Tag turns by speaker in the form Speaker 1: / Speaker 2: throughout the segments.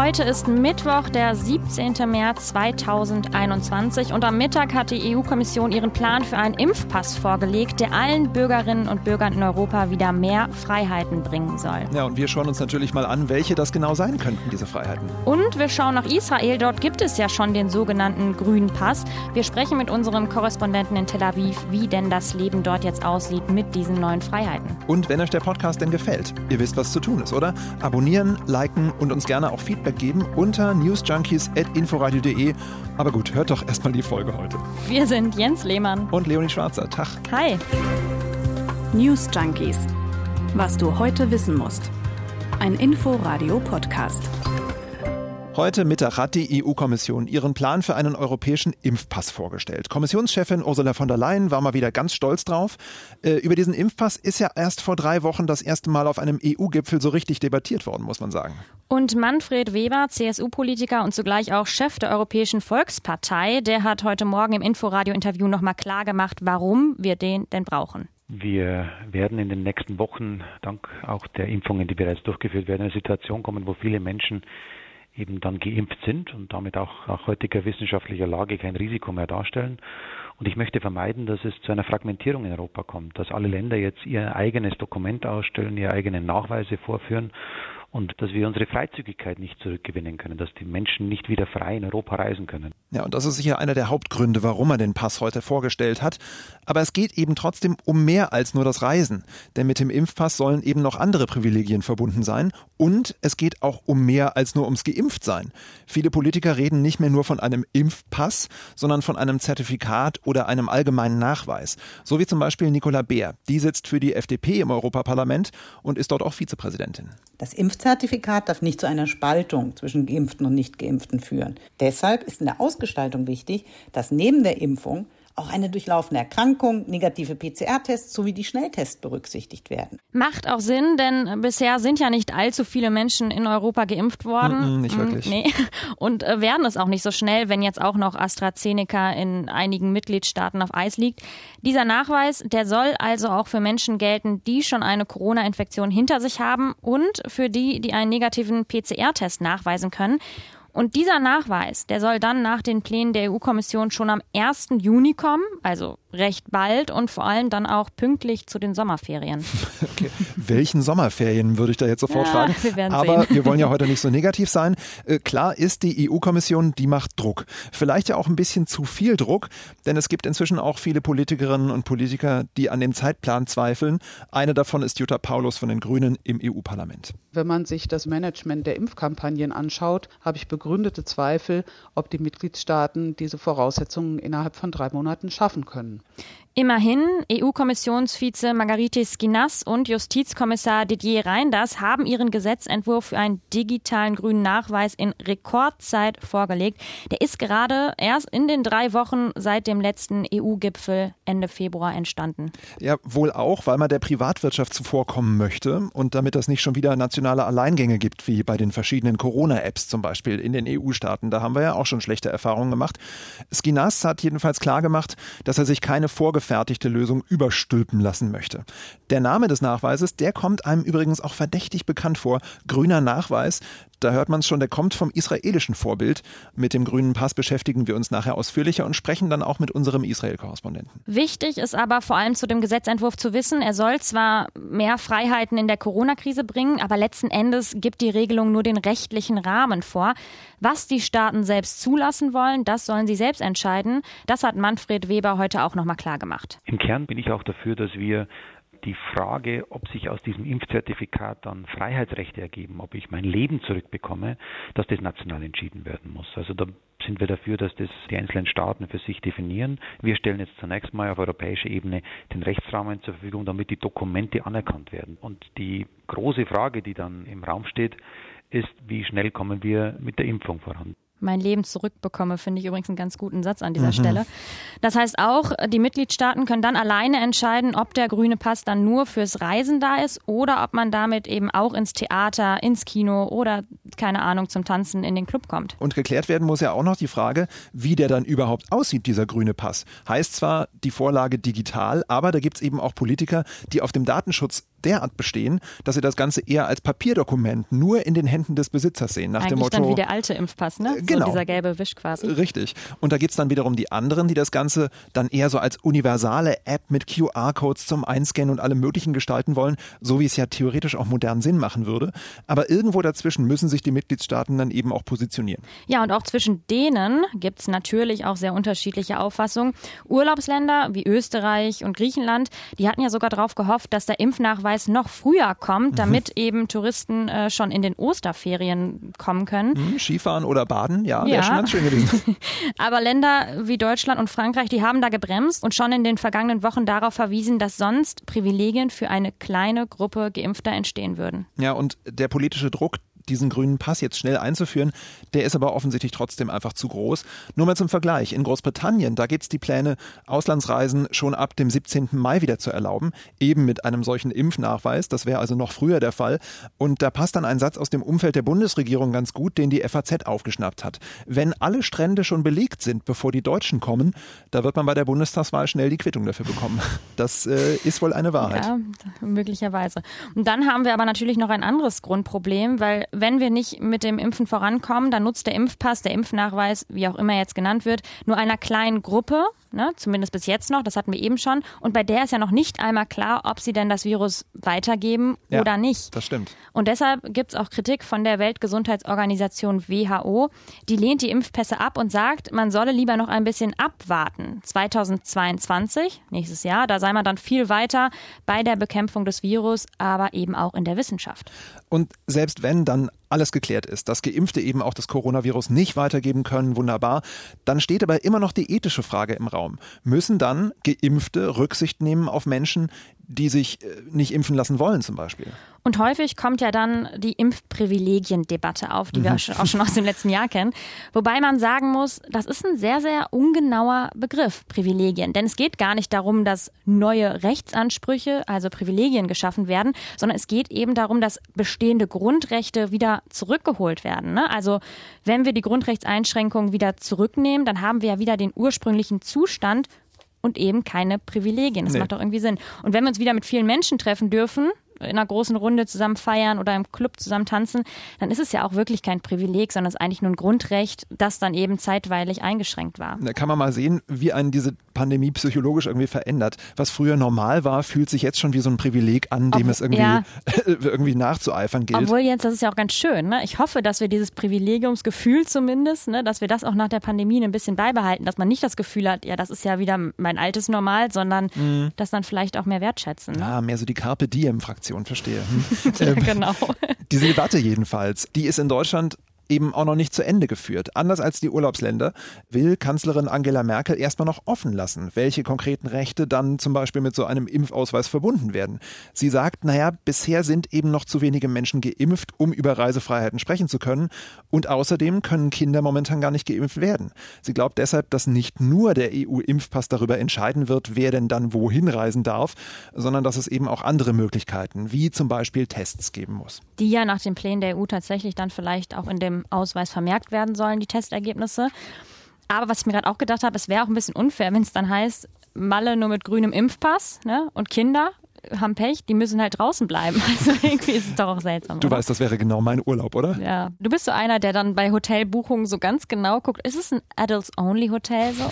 Speaker 1: Heute ist Mittwoch, der 17. März 2021 und am Mittag hat die EU-Kommission ihren Plan für einen Impfpass vorgelegt, der allen Bürgerinnen und Bürgern in Europa wieder mehr Freiheiten bringen soll.
Speaker 2: Ja, und wir schauen uns natürlich mal an, welche das genau sein könnten, diese Freiheiten.
Speaker 1: Und wir schauen nach Israel. Dort gibt es ja schon den sogenannten grünen Pass. Wir sprechen mit unserem Korrespondenten in Tel Aviv, wie denn das Leben dort jetzt aussieht mit diesen neuen Freiheiten.
Speaker 2: Und wenn euch der Podcast denn gefällt, ihr wisst, was zu tun ist, oder? Abonnieren, liken und uns gerne auch Feedback Feedback geben unter newsjunkies.inforadio.de. Aber gut, hört doch erstmal die Folge heute.
Speaker 1: Wir sind Jens Lehmann
Speaker 2: und Leonie Schwarzer. Tag.
Speaker 1: Hi.
Speaker 3: News Junkies. Was du heute wissen musst. Ein Inforadio-Podcast.
Speaker 2: Heute Mittag hat die EU-Kommission ihren Plan für einen europäischen Impfpass vorgestellt. Kommissionschefin Ursula von der Leyen war mal wieder ganz stolz drauf. Äh, über diesen Impfpass ist ja erst vor drei Wochen das erste Mal auf einem EU-Gipfel so richtig debattiert worden, muss man sagen.
Speaker 1: Und Manfred Weber, CSU-Politiker und zugleich auch Chef der Europäischen Volkspartei, der hat heute Morgen im Inforadio-Interview nochmal klargemacht, warum wir den denn brauchen.
Speaker 4: Wir werden in den nächsten Wochen, dank auch der Impfungen, die bereits durchgeführt werden, in eine Situation kommen, wo viele Menschen eben dann geimpft sind und damit auch nach heutiger wissenschaftlicher Lage kein Risiko mehr darstellen. Und ich möchte vermeiden, dass es zu einer Fragmentierung in Europa kommt, dass alle Länder jetzt ihr eigenes Dokument ausstellen, ihre eigenen Nachweise vorführen und dass wir unsere Freizügigkeit nicht zurückgewinnen können, dass die Menschen nicht wieder frei in Europa reisen können.
Speaker 2: Ja, und das ist sicher einer der Hauptgründe, warum er den Pass heute vorgestellt hat. Aber es geht eben trotzdem um mehr als nur das Reisen. Denn mit dem Impfpass sollen eben noch andere Privilegien verbunden sein. Und es geht auch um mehr als nur ums Geimpftsein. Viele Politiker reden nicht mehr nur von einem Impfpass, sondern von einem Zertifikat oder einem allgemeinen Nachweis. So wie zum Beispiel Nicola Beer. Die sitzt für die FDP im Europaparlament und ist dort auch Vizepräsidentin.
Speaker 5: Das Impfzertifikat darf nicht zu einer Spaltung zwischen Geimpften und Nicht-Geimpften führen. Deshalb ist in der Ausgestaltung wichtig, dass neben der Impfung auch eine durchlaufene Erkrankung, negative PCR-Tests sowie die Schnelltests berücksichtigt werden.
Speaker 1: Macht auch Sinn, denn bisher sind ja nicht allzu viele Menschen in Europa geimpft worden.
Speaker 2: Mm -mm, nicht wirklich.
Speaker 1: Nee. Und äh, werden es auch nicht so schnell, wenn jetzt auch noch AstraZeneca in einigen Mitgliedstaaten auf Eis liegt. Dieser Nachweis, der soll also auch für Menschen gelten, die schon eine Corona-Infektion hinter sich haben und für die, die einen negativen PCR-Test nachweisen können. Und dieser Nachweis, der soll dann nach den Plänen der EU-Kommission schon am 1. Juni kommen, also recht bald und vor allem dann auch pünktlich zu den Sommerferien.
Speaker 2: Okay. Welchen Sommerferien würde ich da jetzt sofort
Speaker 1: ja,
Speaker 2: fragen?
Speaker 1: Wir
Speaker 2: Aber
Speaker 1: sehen.
Speaker 2: wir wollen ja heute nicht so negativ sein. Äh, klar ist, die EU-Kommission, die macht Druck. Vielleicht ja auch ein bisschen zu viel Druck, denn es gibt inzwischen auch viele Politikerinnen und Politiker, die an dem Zeitplan zweifeln. Eine davon ist Jutta Paulus von den Grünen im EU-Parlament.
Speaker 6: Wenn man sich das Management der Impfkampagnen anschaut, habe ich begründete Zweifel, ob die Mitgliedstaaten diese Voraussetzungen innerhalb von drei Monaten schaffen können.
Speaker 1: Immerhin, EU-Kommissionsvize Margarite Skinas und Justizkommissar Didier Reinders haben ihren Gesetzentwurf für einen digitalen grünen Nachweis in Rekordzeit vorgelegt. Der ist gerade erst in den drei Wochen seit dem letzten EU-Gipfel Ende Februar entstanden.
Speaker 2: Ja, wohl auch, weil man der Privatwirtschaft zuvorkommen möchte und damit es nicht schon wieder nationale Alleingänge gibt, wie bei den verschiedenen Corona-Apps zum Beispiel in den EU-Staaten. Da haben wir ja auch schon schlechte Erfahrungen gemacht. Skinas hat jedenfalls klargemacht, dass er sich keine vorgefertigte Lösung überstülpen lassen möchte. Der Name des Nachweises, der kommt einem übrigens auch verdächtig bekannt vor. Grüner Nachweis. Da hört man es schon, der kommt vom israelischen Vorbild. Mit dem grünen Pass beschäftigen wir uns nachher ausführlicher und sprechen dann auch mit unserem Israel-Korrespondenten.
Speaker 1: Wichtig ist aber vor allem zu dem Gesetzentwurf zu wissen, er soll zwar mehr Freiheiten in der Corona-Krise bringen, aber letzten Endes gibt die Regelung nur den rechtlichen Rahmen vor. Was die Staaten selbst zulassen wollen, das sollen sie selbst entscheiden. Das hat Manfred Weber heute auch nochmal klar gemacht.
Speaker 4: Im Kern bin ich auch dafür, dass wir die Frage, ob sich aus diesem Impfzertifikat dann Freiheitsrechte ergeben, ob ich mein Leben zurückbekomme, dass das national entschieden werden muss. Also da sind wir dafür, dass das die einzelnen Staaten für sich definieren. Wir stellen jetzt zunächst mal auf europäischer Ebene den Rechtsrahmen zur Verfügung, damit die Dokumente anerkannt werden. Und die große Frage, die dann im Raum steht, ist, wie schnell kommen wir mit der Impfung voran
Speaker 1: mein Leben zurückbekomme, finde ich übrigens einen ganz guten Satz an dieser mhm. Stelle. Das heißt auch, die Mitgliedstaaten können dann alleine entscheiden, ob der grüne Pass dann nur fürs Reisen da ist oder ob man damit eben auch ins Theater, ins Kino oder keine Ahnung zum Tanzen in den Club kommt.
Speaker 2: Und geklärt werden muss ja auch noch die Frage, wie der dann überhaupt aussieht, dieser grüne Pass. Heißt zwar die Vorlage digital, aber da gibt es eben auch Politiker, die auf dem Datenschutz derart bestehen, dass sie das Ganze eher als Papierdokument nur in den Händen des Besitzers sehen. Nach
Speaker 1: Eigentlich
Speaker 2: dem Motto,
Speaker 1: dann wie der alte Impfpass, ne?
Speaker 2: Genau.
Speaker 1: So dieser gelbe Wisch quasi.
Speaker 2: Richtig. Und da gibt's dann wiederum die anderen, die das Ganze dann eher so als universale App mit QR-Codes zum Einscannen und allem Möglichen gestalten wollen, so wie es ja theoretisch auch modern Sinn machen würde. Aber irgendwo dazwischen müssen sich die Mitgliedstaaten dann eben auch positionieren.
Speaker 1: Ja, und auch zwischen denen gibt's natürlich auch sehr unterschiedliche Auffassungen. Urlaubsländer wie Österreich und Griechenland, die hatten ja sogar darauf gehofft, dass der Impfnachweis noch früher kommt, damit eben Touristen äh, schon in den Osterferien kommen können.
Speaker 2: Hm, Skifahren oder Baden, ja, wäre
Speaker 1: Ja.
Speaker 2: schon ganz schön gewesen.
Speaker 1: Aber Länder wie Deutschland und Frankreich, die haben da gebremst und schon in den vergangenen Wochen darauf verwiesen, dass sonst Privilegien für eine kleine Gruppe Geimpfter entstehen würden.
Speaker 2: Ja, und der politische Druck, diesen grünen Pass jetzt schnell einzuführen, der ist aber offensichtlich trotzdem einfach zu groß. Nur mal zum Vergleich. In Großbritannien, da gibt es die Pläne, Auslandsreisen schon ab dem 17. Mai wieder zu erlauben, eben mit einem solchen Impfnachweis. Das wäre also noch früher der Fall. Und da passt dann ein Satz aus dem Umfeld der Bundesregierung ganz gut, den die FAZ aufgeschnappt hat. Wenn alle Strände schon belegt sind, bevor die Deutschen kommen, da wird man bei der Bundestagswahl schnell die Quittung dafür bekommen. Das äh, ist wohl eine Wahrheit.
Speaker 1: Ja, möglicherweise. Und dann haben wir aber natürlich noch ein anderes Grundproblem, weil wenn wir nicht mit dem Impfen vorankommen, dann nutzt der Impfpass, der Impfnachweis, wie auch immer jetzt genannt wird, nur einer kleinen Gruppe, ne, zumindest bis jetzt noch, das hatten wir eben schon. Und bei der ist ja noch nicht einmal klar, ob sie denn das Virus weitergeben
Speaker 2: Ja,
Speaker 1: oder nicht.
Speaker 2: Das stimmt.
Speaker 1: Und deshalb gibt es auch Kritik von der Weltgesundheitsorganisation WHO. Die lehnt die Impfpässe ab und sagt, man solle lieber noch ein bisschen abwarten. 2022, nächstes Jahr, da sei man dann viel weiter bei der Bekämpfung des Virus, aber eben auch in der Wissenschaft.
Speaker 2: Und selbst wenn dann alles geklärt ist, dass Geimpfte eben auch das Coronavirus nicht weitergeben können, wunderbar, dann steht aber immer noch die ethische Frage im Raum. Müssen dann Geimpfte Rücksicht nehmen auf Menschen, die sich äh, nicht impfen lassen wollen zum Beispiel?
Speaker 1: Und häufig kommt ja dann die Impfprivilegien-Debatte auf, die wir auch schon- auch schon aus dem letzten Jahr kennen. Wobei man sagen muss, das ist ein sehr, sehr ungenauer Begriff, Privilegien. Denn es geht gar nicht darum, dass neue Rechtsansprüche, also Privilegien geschaffen werden, sondern es geht eben darum, dass bestehende Grundrechte wieder zurückgeholt werden. Ne? Also wenn wir die Grundrechtseinschränkungen wieder zurücknehmen, dann haben wir ja wieder den ursprünglichen Zustand und eben keine Privilegien. Das
Speaker 2: Nee.
Speaker 1: macht doch irgendwie Sinn. Und wenn wir uns wieder mit vielen Menschen treffen dürfen, in einer großen Runde zusammen feiern oder im Club zusammen tanzen, dann ist es ja auch wirklich kein Privileg, sondern es ist eigentlich nur ein Grundrecht, das dann eben zeitweilig eingeschränkt war.
Speaker 2: Da kann man mal sehen, wie einen diese Pandemie psychologisch irgendwie verändert. Was früher normal war, fühlt sich jetzt schon wie so ein Privileg an, dem
Speaker 1: Ob-
Speaker 2: es irgendwie,
Speaker 1: ja.
Speaker 2: irgendwie nachzueifern gilt.
Speaker 1: Obwohl jetzt, das ist ja auch ganz schön. Ne? Ich hoffe, dass wir dieses Privilegiumsgefühl zumindest, ne, dass wir das auch nach der Pandemie ein bisschen beibehalten, dass man nicht das Gefühl hat, ja, das ist ja wieder mein altes Normal, sondern das dann vielleicht auch mehr wertschätzen. Ne?
Speaker 2: Ah, mehr so die Carpe Diem-Fraktion, verstehe. Hm.
Speaker 1: Ja, genau.
Speaker 2: Diese Debatte jedenfalls, die ist in Deutschland eben auch noch nicht zu Ende geführt. Anders als die Urlaubsländer will Kanzlerin Angela Merkel erstmal noch offen lassen, welche konkreten Rechte dann zum Beispiel mit so einem Impfausweis verbunden werden. Sie sagt, naja, bisher sind eben noch zu wenige Menschen geimpft, um über Reisefreiheiten sprechen zu können. Und außerdem können Kinder momentan gar nicht geimpft werden. Sie glaubt deshalb, dass nicht nur der EU-Impfpass darüber entscheiden wird, wer denn dann wohin reisen darf, sondern dass es eben auch andere Möglichkeiten, wie zum Beispiel Tests geben muss.
Speaker 1: die ja nach den Plänen der EU tatsächlich dann vielleicht auch in dem Ausweis vermerkt werden sollen, die Testergebnisse. Aber was ich mir gerade auch gedacht habe, es wäre auch ein bisschen unfair, wenn es dann heißt, Malle nur mit grünem Impfpass ne? und Kinder haben Pech, die müssen halt draußen bleiben. Also irgendwie ist es doch auch seltsam.
Speaker 2: Du
Speaker 1: oder?
Speaker 2: weißt, das wäre genau mein Urlaub, oder?
Speaker 1: Ja, du bist so einer, der dann bei Hotelbuchungen so ganz genau guckt, ist es ein Adults-Only-Hotel so?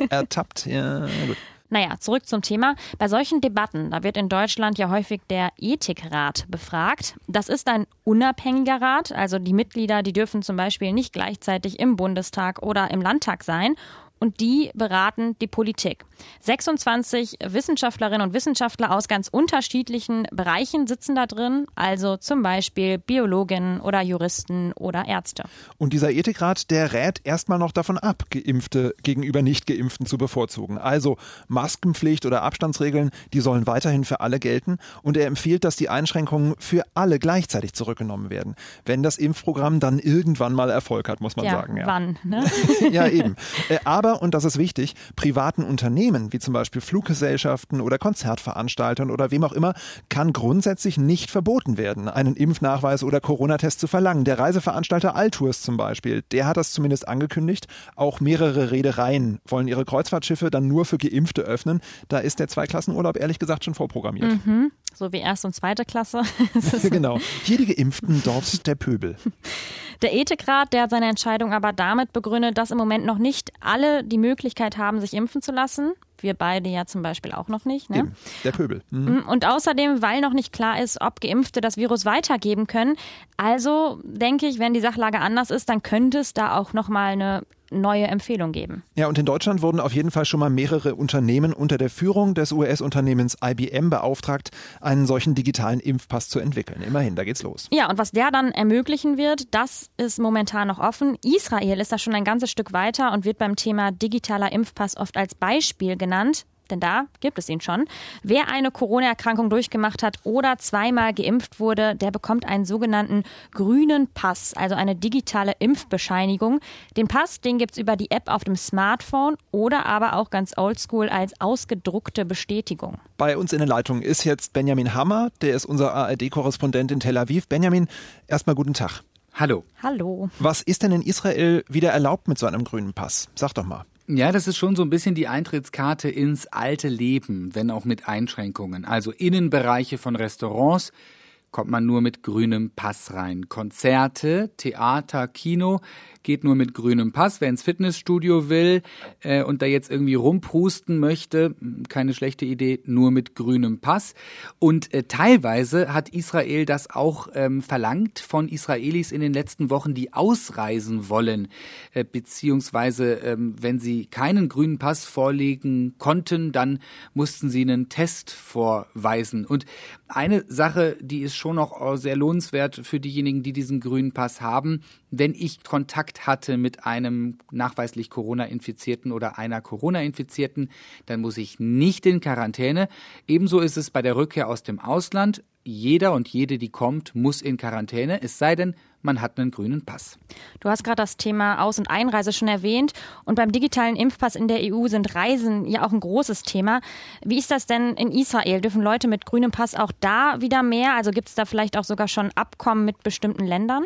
Speaker 2: Ertappt, ja, gut.
Speaker 1: Naja, zurück zum Thema. Bei solchen Debatten, da wird in Deutschland ja häufig der Ethikrat befragt. Das ist ein unabhängiger Rat, also die Mitglieder, die dürfen zum Beispiel nicht gleichzeitig im Bundestag oder im Landtag sein. Und die beraten die Politik. 26 Wissenschaftlerinnen und Wissenschaftler aus ganz unterschiedlichen Bereichen sitzen da drin, also zum Beispiel Biologinnen oder Juristen oder Ärzte.
Speaker 2: Und dieser Ethikrat, der rät erstmal noch davon ab, Geimpfte gegenüber Nicht-Geimpften zu bevorzugen. Also Maskenpflicht oder Abstandsregeln, die sollen weiterhin für alle gelten. Und er empfiehlt, dass die Einschränkungen für alle gleichzeitig zurückgenommen werden. Wenn das Impfprogramm dann irgendwann mal Erfolg hat, muss man
Speaker 1: ja,
Speaker 2: sagen. Ja.
Speaker 1: wann? Ne?
Speaker 2: ja, eben. Äh, Aber, Und das ist wichtig, privaten Unternehmen, wie zum Beispiel Fluggesellschaften oder Konzertveranstaltern oder wem auch immer, kann grundsätzlich nicht verboten werden, einen Impfnachweis oder Corona-Test zu verlangen. Der Reiseveranstalter Altours zum Beispiel, der hat das zumindest angekündigt. Auch mehrere Reedereien wollen ihre Kreuzfahrtschiffe dann nur für Geimpfte öffnen. Da ist der Zweiklassenurlaub ehrlich gesagt schon vorprogrammiert.
Speaker 1: Mhm. So wie erste und zweite Klasse.
Speaker 2: genau. Hier die Geimpften, dort der Pöbel.
Speaker 1: Der Ethikrat, der hat seine Entscheidung aber damit begründet, dass im Moment noch nicht alle die Möglichkeit haben, sich impfen zu lassen. Wir beide ja zum Beispiel auch noch nicht. Ne?
Speaker 2: Eben, der Pöbel. Mhm.
Speaker 1: Und außerdem, weil noch nicht klar ist, ob Geimpfte das Virus weitergeben können. Also denke ich, wenn die Sachlage anders ist, dann könnte es da auch nochmal eine neue Empfehlung geben.
Speaker 2: Ja, und in Deutschland wurden auf jeden Fall schon mal mehrere Unternehmen unter der Führung des US-Unternehmens IBM beauftragt, einen solchen digitalen Impfpass zu entwickeln. Immerhin, da geht's los.
Speaker 1: Ja, und was der dann ermöglichen wird, das ist momentan noch offen. Israel ist da schon ein ganzes Stück weiter und wird beim Thema digitaler Impfpass oft als Beispiel genannt denn da gibt es ihn schon. Wer eine Corona-Erkrankung durchgemacht hat oder zweimal geimpft wurde, der bekommt einen sogenannten grünen Pass, also eine digitale Impfbescheinigung. Den Pass, den gibt es über die App auf dem Smartphone oder aber auch ganz oldschool als ausgedruckte Bestätigung.
Speaker 2: Bei uns in der Leitung ist jetzt Benjamin Hammer, der ist unser ARD-Korrespondent in Tel Aviv. Benjamin, erstmal guten Tag.
Speaker 7: Hallo.
Speaker 1: Hallo.
Speaker 2: Was ist denn in Israel wieder erlaubt mit so einem grünen Pass? Sag doch mal.
Speaker 7: Ja, das ist schon so ein bisschen die Eintrittskarte ins alte Leben, wenn auch mit Einschränkungen. Also Innenbereiche von Restaurants kommt man nur mit grünem Pass rein. Konzerte, Theater, Kino geht nur mit grünem Pass. Wer ins Fitnessstudio will äh, und da jetzt irgendwie rumprusten möchte, keine schlechte Idee, nur mit grünem Pass. Und äh, teilweise hat Israel das auch ähm, verlangt von Israelis in den letzten Wochen, die ausreisen wollen, äh, beziehungsweise ähm, wenn sie keinen grünen Pass vorlegen konnten, dann mussten sie einen Test vorweisen. Und eine Sache, die ist schon noch sehr lohnenswert für diejenigen, die diesen grünen Pass haben, wenn ich Kontakt hatte mit einem nachweislich Corona-Infizierten oder einer Corona-Infizierten, dann muss ich nicht in Quarantäne. Ebenso ist es bei der Rückkehr aus dem Ausland. Jeder und jede, die kommt, muss in Quarantäne, es sei denn, man hat einen grünen Pass.
Speaker 1: Du hast gerade das Thema Aus- und Einreise schon erwähnt. Und beim digitalen Impfpass in der EU sind Reisen ja auch ein großes Thema. Wie ist das denn in Israel? Dürfen Leute mit grünem Pass auch da wieder mehr? Also gibt es da vielleicht auch sogar schon Abkommen mit bestimmten Ländern?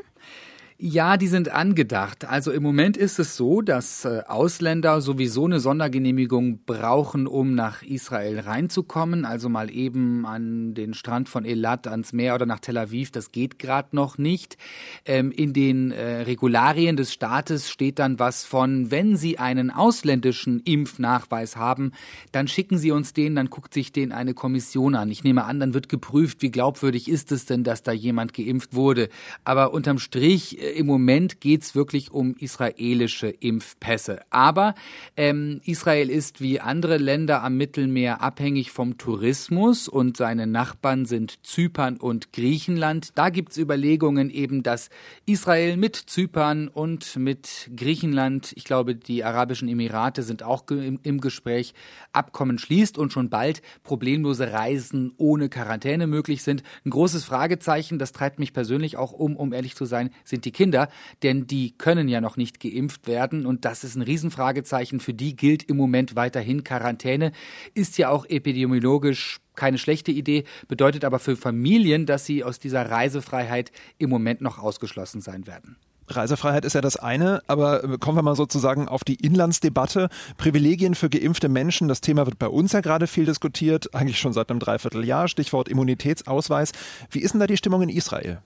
Speaker 7: Ja, die sind angedacht. Also im Moment ist es so, dass äh, Ausländer sowieso eine Sondergenehmigung brauchen, um nach Israel reinzukommen. Also mal eben an den Strand von Elat, ans Meer oder nach Tel Aviv. Das geht gerade noch nicht. Ähm, in den äh, Regularien des Staates steht dann was von, wenn Sie einen ausländischen Impfnachweis haben, dann schicken Sie uns den, dann guckt sich den eine Kommission an. Ich nehme an, dann wird geprüft, wie glaubwürdig ist es denn, dass da jemand geimpft wurde. Aber unterm Strich im Moment geht's wirklich um israelische Impfpässe. Aber ähm, Israel ist wie andere Länder am Mittelmeer abhängig vom Tourismus und seine Nachbarn sind Zypern und Griechenland. Da gibt's Überlegungen eben, dass Israel mit Zypern und mit Griechenland, ich glaube, die Arabischen Emirate sind auch im, im Gespräch, Abkommen schließt und schon bald problemlose Reisen ohne Quarantäne möglich sind. Ein großes Fragezeichen, das treibt mich persönlich auch um, um ehrlich zu sein, sind die Kinder, denn die können ja noch nicht geimpft werden und das ist ein Riesenfragezeichen. Für die gilt im Moment weiterhin Quarantäne, ist ja auch epidemiologisch keine schlechte Idee, bedeutet aber für Familien, dass sie aus dieser Reisefreiheit im Moment noch ausgeschlossen sein werden.
Speaker 2: Reisefreiheit ist ja das eine, aber kommen wir mal sozusagen auf die Inlandsdebatte. Privilegien für geimpfte Menschen, das Thema wird bei uns ja gerade viel diskutiert, eigentlich schon seit einem Dreivierteljahr, Stichwort Immunitätsausweis. Wie ist denn da die Stimmung in Israel?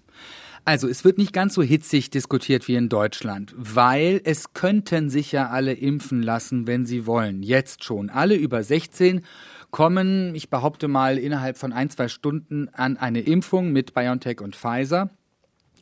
Speaker 7: Also es wird nicht ganz so hitzig diskutiert wie in Deutschland, weil es könnten sich ja alle impfen lassen, wenn sie wollen. Jetzt schon. Alle über 16 kommen, ich behaupte mal, innerhalb von ein, zwei Stunden an eine Impfung mit BioNTech und Pfizer.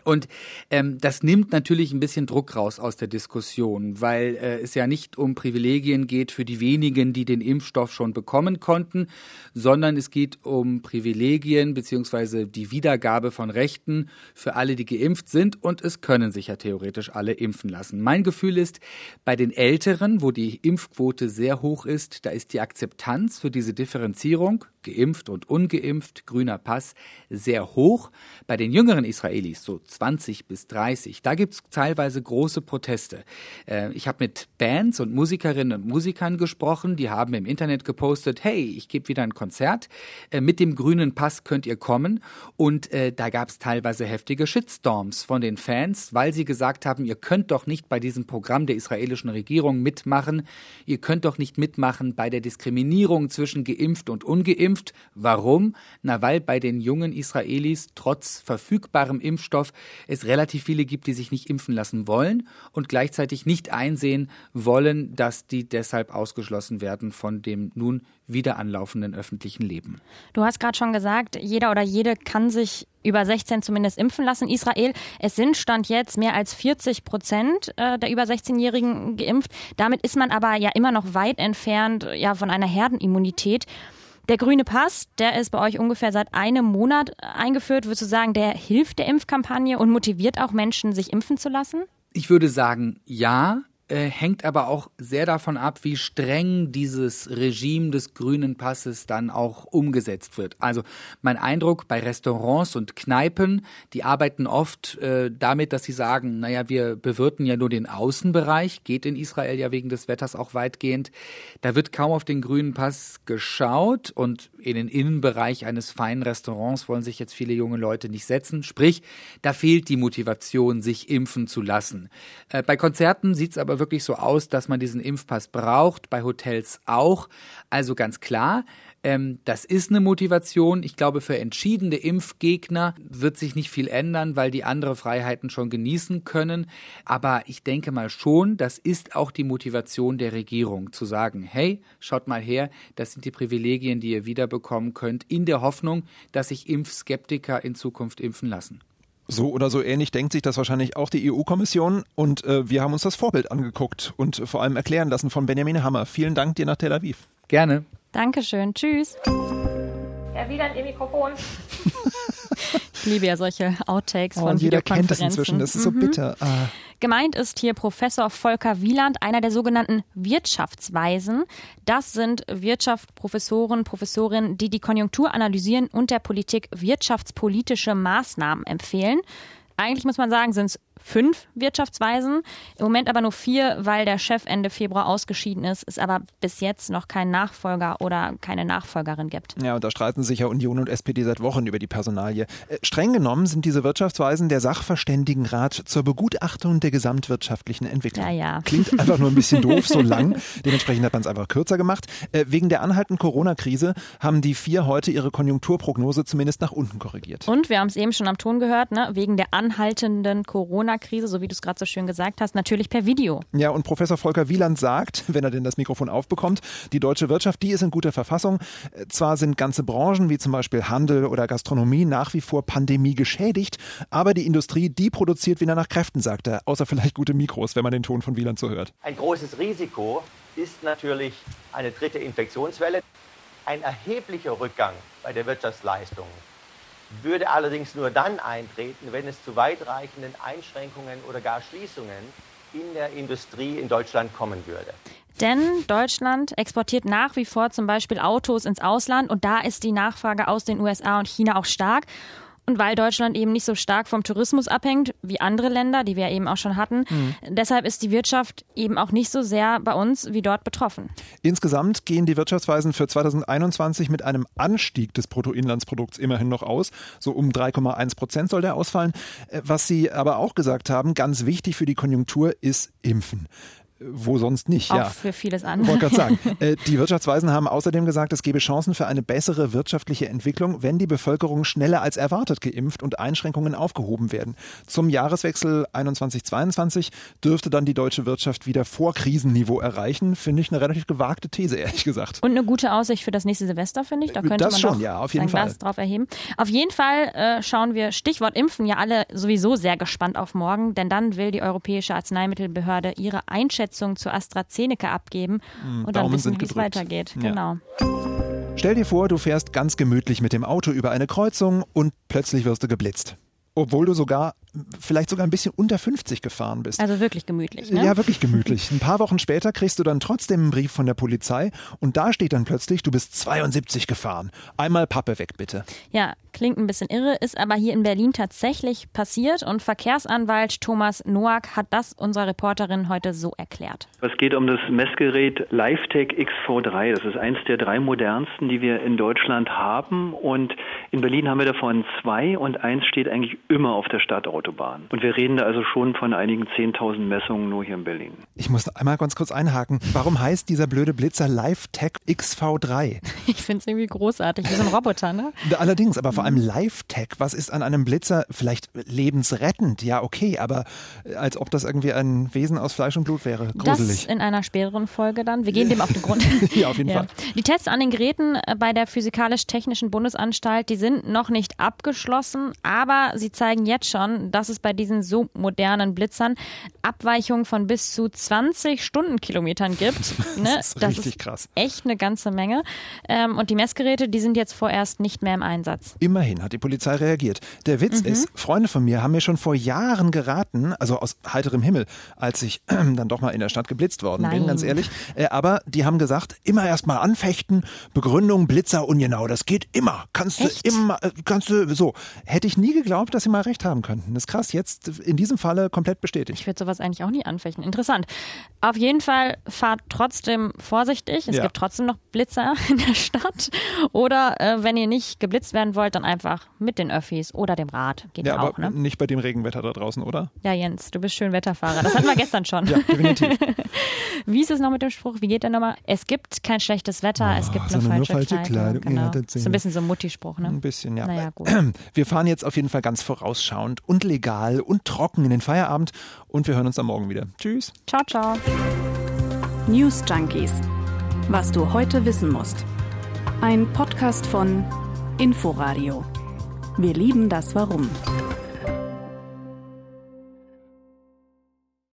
Speaker 7: Und ähm, das nimmt natürlich ein bisschen Druck raus aus der Diskussion, weil äh, es ja nicht um Privilegien geht für die wenigen, die den Impfstoff schon bekommen konnten, sondern es geht um Privilegien beziehungsweise die Wiedergabe von Rechten für alle, die geimpft sind und es können sich ja theoretisch alle impfen lassen. Mein Gefühl ist, bei den Älteren, wo die Impfquote sehr hoch ist, da ist die Akzeptanz für diese Differenzierung geimpft und ungeimpft, grüner Pass, sehr hoch. Bei den jüngeren Israelis, so 20 bis 30, da gibt's teilweise große Proteste. Äh, ich habe mit Bands und Musikerinnen und Musikern gesprochen, die haben im Internet gepostet, hey, ich gebe wieder ein Konzert, äh, mit dem grünen Pass könnt ihr kommen. Und äh, da gab's teilweise heftige Shitstorms von den Fans, weil sie gesagt haben, ihr könnt doch nicht bei diesem Programm der israelischen Regierung mitmachen, ihr könnt doch nicht mitmachen bei der Diskriminierung zwischen geimpft und ungeimpft geimpft. Warum? Na, weil bei den jungen Israelis trotz verfügbarem Impfstoff es relativ viele gibt, die sich nicht impfen lassen wollen und gleichzeitig nicht einsehen wollen, dass die deshalb ausgeschlossen werden von dem nun wieder anlaufenden öffentlichen Leben.
Speaker 1: Du hast gerade schon gesagt, jeder oder jede kann sich über 16 zumindest impfen lassen. Israel, es sind Stand jetzt mehr als 40 Prozent äh, der über 16-Jährigen geimpft. Damit ist man aber ja immer noch weit entfernt ja, von einer Herdenimmunität. Der grüne Pass, der ist bei euch ungefähr seit einem Monat eingeführt. Würdest du sagen, der hilft der Impfkampagne und motiviert auch Menschen, sich impfen zu lassen?
Speaker 7: Ich würde sagen, ja. Äh, hängt aber auch sehr davon ab, wie streng dieses Regime des grünen Passes dann auch umgesetzt wird. Also mein Eindruck bei Restaurants und Kneipen, die arbeiten oft äh, damit, dass sie sagen, naja, wir bewirten ja nur den Außenbereich, geht in Israel ja wegen des Wetters auch weitgehend. Da wird kaum auf den grünen Pass geschaut und in den Innenbereich eines feinen Restaurants wollen sich jetzt viele junge Leute nicht setzen. Sprich, da fehlt die Motivation, sich impfen zu lassen. Äh, bei Konzerten sieht es aber wirklich so aus, dass man diesen Impfpass braucht, bei Hotels auch. Also ganz klar, ähm, das ist eine Motivation. Ich glaube, für entschiedene Impfgegner wird sich nicht viel ändern, weil die andere Freiheiten schon genießen können. Aber ich denke mal schon, das ist auch die Motivation der Regierung, zu sagen, hey, schaut mal her, das sind die Privilegien, die ihr wiederbekommen könnt, in der Hoffnung, dass sich Impfskeptiker in Zukunft impfen lassen.
Speaker 2: So oder so ähnlich denkt sich das wahrscheinlich auch die EU-Kommission und äh, wir haben uns das Vorbild angeguckt und vor allem erklären lassen von Benjamin Hammer. Vielen Dank dir nach Tel Aviv.
Speaker 7: Gerne.
Speaker 1: Dankeschön. Tschüss.
Speaker 8: Herr Wieland, Ihr Mikrofon.
Speaker 1: ich liebe ja solche Outtakes
Speaker 2: oh,
Speaker 1: von
Speaker 2: jeder
Speaker 1: Videokonferenzen.
Speaker 2: kennt es inzwischen, das ist so
Speaker 1: Mhm.
Speaker 2: bitter. Ah.
Speaker 1: Gemeint ist hier Professor Volker Wieland, einer der sogenannten Wirtschaftsweisen. Das sind Wirtschaftsprofessoren, Professorinnen, die die Konjunktur analysieren und der Politik wirtschaftspolitische Maßnahmen empfehlen. Eigentlich muss man sagen, sind es fünf Wirtschaftsweisen, im Moment aber nur vier, weil der Chef Ende Februar ausgeschieden ist, es aber bis jetzt noch keinen Nachfolger oder keine Nachfolgerin gibt.
Speaker 2: Ja, und da streiten sich ja Union und SPD seit Wochen über die Personalie. Äh, streng genommen sind diese Wirtschaftsweisen der Sachverständigenrat zur Begutachtung der gesamtwirtschaftlichen Entwicklung.
Speaker 1: Ja, ja.
Speaker 2: Klingt einfach nur ein bisschen doof, so lang. Dementsprechend hat man es einfach kürzer gemacht. Äh, wegen der anhaltenden Corona-Krise haben die vier heute ihre Konjunkturprognose zumindest nach unten korrigiert.
Speaker 1: Und wir haben es eben schon am Ton gehört, ne? wegen der anhaltenden Corona-Krise, so wie du es gerade so schön gesagt hast, natürlich per Video.
Speaker 2: Ja, und Professor Volker Wieland sagt, wenn er denn das Mikrofon aufbekommt, die deutsche Wirtschaft, die ist in guter Verfassung. Äh, Zwar sind ganze Branchen wie zum Beispiel Handel oder Gastronomie nach wie vor Pandemie geschädigt, aber die Industrie, die produziert wieder nach Kräften, sagt er. Außer vielleicht gute Mikros, wenn man den Ton von Wieland so hört.
Speaker 9: Ein großes Risiko ist natürlich eine dritte Infektionswelle. Ein erheblicher Rückgang bei der Wirtschaftsleistung würde allerdings nur dann eintreten, wenn es zu weitreichenden Einschränkungen oder gar Schließungen in der Industrie in Deutschland kommen würde.
Speaker 1: Denn Deutschland exportiert nach wie vor zum Beispiel Autos ins Ausland und da ist die Nachfrage aus den USA und China auch stark. Und weil Deutschland eben nicht so stark vom Tourismus abhängt wie andere Länder, die wir eben auch schon hatten,
Speaker 2: Mhm.
Speaker 1: deshalb ist die Wirtschaft eben auch nicht so sehr bei uns wie dort betroffen.
Speaker 2: Insgesamt gehen die Wirtschaftsweisen für 2021 mit einem Anstieg des Bruttoinlandsprodukts immerhin noch aus. So um 3,1 Prozent soll der ausfallen. Äh, Was sie aber auch gesagt haben, ganz wichtig für die Konjunktur ist Impfen. Äh, Wo sonst nicht,
Speaker 1: Auch
Speaker 2: ja.
Speaker 1: für vieles
Speaker 2: Ich
Speaker 1: andere.
Speaker 2: wollte gerade sagen. Äh, Die Wirtschaftsweisen haben außerdem gesagt, es gebe Chancen für eine bessere wirtschaftliche Entwicklung, wenn die Bevölkerung schneller als erwartet geimpft und Einschränkungen aufgehoben werden. Zum Jahreswechsel 21-22 dürfte dann die deutsche Wirtschaft wieder Vorkrisenniveau erreichen. Finde ich eine relativ gewagte These, ehrlich gesagt.
Speaker 1: Und eine gute Aussicht für das nächste Silvester, finde ich. Da könnte
Speaker 2: Das
Speaker 1: man
Speaker 2: schon, ja, auf jeden Fall.
Speaker 1: Glas drauf erheben. Auf jeden Fall äh, schauen wir, Stichwort Impfen, ja alle sowieso sehr gespannt auf morgen, denn dann will die Europäische Arzneimittelbehörde ihre Einschätzung zu AstraZeneca abgeben
Speaker 2: Hm,
Speaker 1: und dann
Speaker 2: Daumen
Speaker 1: wissen, wie es weitergeht.
Speaker 2: Ja.
Speaker 1: Genau.
Speaker 2: Stell dir vor, du fährst ganz gemütlich mit dem Auto über eine Kreuzung und plötzlich wirst du geblitzt. Obwohl du sogar vielleicht sogar ein bisschen unter 50 gefahren bist.
Speaker 1: Also wirklich gemütlich, ne?
Speaker 2: Ja, wirklich gemütlich. Ein paar Wochen später kriegst du dann trotzdem einen Brief von der Polizei und da steht dann plötzlich, du bist 72 gefahren. Einmal Pappe weg, bitte.
Speaker 1: Ja, klingt ein bisschen irre, ist aber hier in Berlin tatsächlich passiert und Verkehrsanwalt Thomas Noack hat das unserer Reporterin heute so erklärt.
Speaker 10: Es geht um das Messgerät LifeTech XV3. Das ist eins der drei modernsten, die wir in Deutschland haben und in Berlin haben wir davon zwei und eins steht eigentlich immer auf der Stadtautobahn. Und wir reden da also schon von einigen 10.000 Messungen nur hier in Berlin.
Speaker 2: Ich muss einmal ganz kurz einhaken. Warum heißt dieser blöde Blitzer LifeTech XV3?
Speaker 1: Ich finde es irgendwie großartig, wie so ein Roboter, ne?
Speaker 2: Allerdings, aber vor allem LifeTech. Was ist an einem Blitzer vielleicht lebensrettend? Ja, okay, aber als ob das irgendwie ein Wesen aus Fleisch und Blut wäre. Gruselig.
Speaker 1: Das in einer späteren Folge dann. Wir gehen dem auf den Grund.
Speaker 2: ja, auf jeden ja. Fall.
Speaker 1: Die Tests an den Geräten bei der Physikalisch-Technischen Bundesanstalt, die sind noch nicht abgeschlossen, aber sie zeigen jetzt schon, dass es bei diesen so modernen Blitzern Abweichungen von bis zu 20 Stundenkilometern gibt.
Speaker 2: Ne? Das ist
Speaker 1: das
Speaker 2: richtig
Speaker 1: ist
Speaker 2: krass.
Speaker 1: Echt eine ganze Menge. Ähm, und die Messgeräte, die sind jetzt vorerst nicht mehr im Einsatz.
Speaker 2: Immerhin hat die Polizei reagiert. Der Witz mhm. ist, Freunde von mir haben mir schon vor Jahren geraten, also aus heiterem Himmel, als ich dann doch mal in der Stadt geblitzt worden
Speaker 1: Nein.
Speaker 2: bin, ganz ehrlich. Äh, aber die haben gesagt, immer erst mal anfechten, Begründung Blitzer ungenau, das geht immer. Kannst
Speaker 1: Echt?
Speaker 2: du immer, äh, kannst du so. Hätte ich nie geglaubt, dass sie mal recht haben könnten. Ist krass, jetzt in diesem Falle komplett bestätigt.
Speaker 1: Ich würde sowas eigentlich auch nie anfechten. Interessant. Auf jeden Fall fahrt trotzdem vorsichtig. Es
Speaker 2: Ja.
Speaker 1: gibt trotzdem noch Blitzer in der Stadt. Oder äh, wenn ihr nicht geblitzt werden wollt, dann einfach mit den Öffis oder dem Rad. Geht
Speaker 2: ja,
Speaker 1: auch,
Speaker 2: aber
Speaker 1: ne?
Speaker 2: nicht bei dem Regenwetter da draußen, oder?
Speaker 1: Ja, Jens, du bist schön Wetterfahrer. Das hatten wir gestern schon.
Speaker 2: Ja, definitiv.
Speaker 1: Wie ist es noch mit dem Spruch? Wie geht der nochmal? Es gibt kein schlechtes Wetter, es gibt nur
Speaker 2: sondern
Speaker 1: falsche,
Speaker 2: nur falsche Kleidung.
Speaker 1: Genau.
Speaker 2: Ja, das
Speaker 1: ist ein bisschen so ein Mutti-Spruch, ne?
Speaker 2: Ein bisschen, ja.
Speaker 1: Naja, gut.
Speaker 2: Wir fahren jetzt auf jeden Fall ganz vorausschauend und legal und trocken in den Feierabend und wir hören uns am Morgen wieder. Tschüss.
Speaker 1: Ciao, ciao.
Speaker 3: News Junkies. Was du heute wissen musst. Ein Podcast von Inforadio. Wir lieben das Warum.